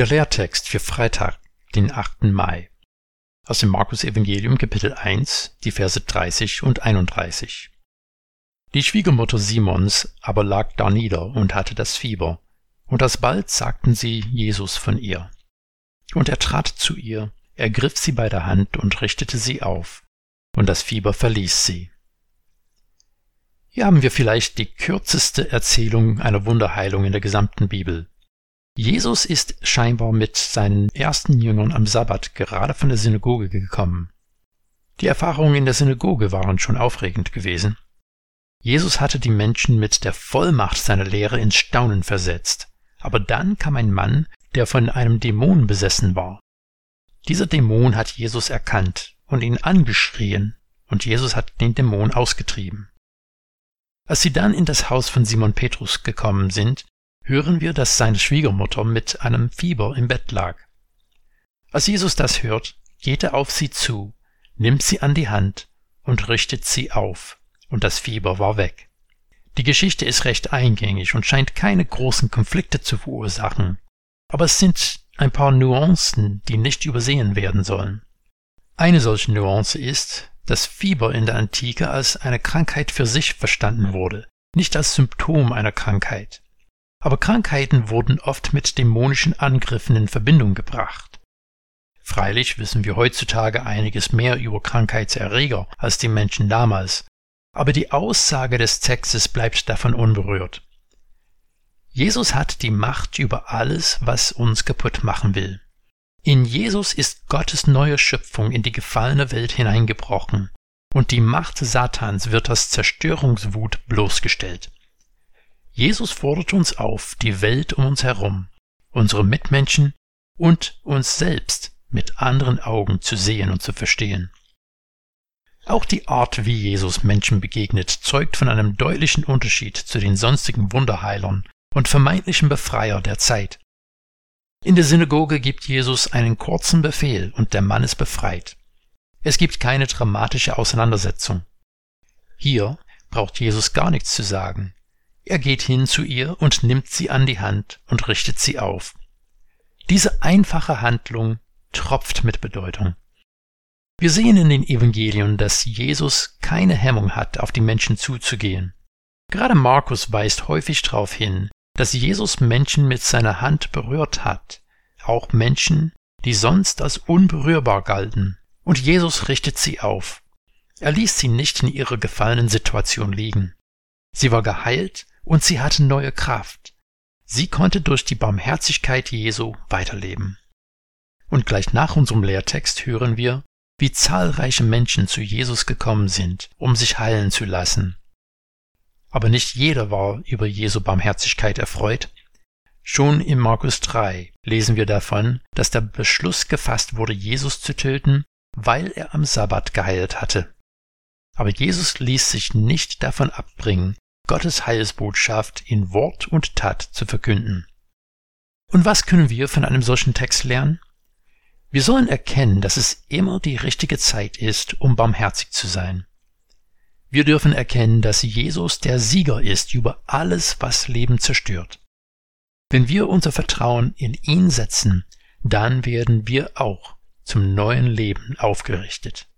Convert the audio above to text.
Der Lehrtext für Freitag, den 8. Mai. Aus dem Markus Evangelium Kapitel 1, die Verse 30 und 31. Die Schwiegermutter Simons aber lag darnieder und hatte das Fieber, und alsbald sagten sie Jesus von ihr. Und er trat zu ihr, ergriff sie bei der Hand und richtete sie auf, und das Fieber verließ sie. Hier haben wir vielleicht die kürzeste Erzählung einer Wunderheilung in der gesamten Bibel. Jesus ist scheinbar mit seinen ersten Jüngern am Sabbat gerade von der Synagoge gekommen. Die Erfahrungen in der Synagoge waren schon aufregend gewesen. Jesus hatte die Menschen mit der Vollmacht seiner Lehre ins Staunen versetzt. Aber dann kam ein Mann, der von einem Dämon besessen war. Dieser Dämon hat Jesus erkannt und ihn angeschrien, und Jesus hat den Dämon ausgetrieben. Als sie dann in das Haus von Simon Petrus gekommen sind, hören wir, dass seine Schwiegermutter mit einem Fieber im Bett lag. Als Jesus das hört, geht er auf sie zu, nimmt sie an die Hand und richtet sie auf, und das Fieber war weg. Die Geschichte ist recht eingängig und scheint keine großen Konflikte zu verursachen, aber es sind ein paar Nuancen, die nicht übersehen werden sollen. Eine solche Nuance ist, dass Fieber in der Antike als eine Krankheit für sich verstanden wurde, nicht als Symptom einer Krankheit. Aber Krankheiten wurden oft mit dämonischen Angriffen in Verbindung gebracht. Freilich wissen wir heutzutage einiges mehr über Krankheitserreger als die Menschen damals, aber die Aussage des Textes bleibt davon unberührt. Jesus hat die Macht über alles, was uns kaputt machen will. In Jesus ist Gottes neue Schöpfung in die gefallene Welt hineingebrochen, und die Macht Satans wird als Zerstörungswut bloßgestellt. Jesus fordert uns auf, die Welt um uns herum, unsere Mitmenschen und uns selbst mit anderen Augen zu sehen und zu verstehen. Auch die Art, wie Jesus Menschen begegnet, zeugt von einem deutlichen Unterschied zu den sonstigen Wunderheilern und vermeintlichen Befreier der Zeit. In der Synagoge gibt Jesus einen kurzen Befehl und der Mann ist befreit. Es gibt keine dramatische Auseinandersetzung. Hier braucht Jesus gar nichts zu sagen. Er geht hin zu ihr und nimmt sie an die Hand und richtet sie auf. Diese einfache Handlung tropft mit Bedeutung. Wir sehen in den Evangelien, dass Jesus keine Hemmung hat, auf die Menschen zuzugehen. Gerade Markus weist häufig darauf hin, dass Jesus Menschen mit seiner Hand berührt hat, auch Menschen, die sonst als unberührbar galten, und Jesus richtet sie auf. Er ließ sie nicht in ihrer gefallenen Situation liegen. Sie war geheilt und sie hatte neue Kraft. Sie konnte durch die Barmherzigkeit Jesu weiterleben. Und gleich nach unserem Lehrtext hören wir, wie zahlreiche Menschen zu Jesus gekommen sind, um sich heilen zu lassen. Aber nicht jeder war über Jesu Barmherzigkeit erfreut. Schon in Markus 3 lesen wir davon, dass der Beschluss gefasst wurde, Jesus zu töten, weil er am Sabbat geheilt hatte. Aber Jesus ließ sich nicht davon abbringen, Gottes Heilsbotschaft in Wort und Tat zu verkünden. Und was können wir von einem solchen Text lernen? Wir sollen erkennen, dass es immer die richtige Zeit ist, um barmherzig zu sein. Wir dürfen erkennen, dass Jesus der Sieger ist über alles, was Leben zerstört. Wenn wir unser Vertrauen in ihn setzen, dann werden wir auch zum neuen Leben aufgerichtet.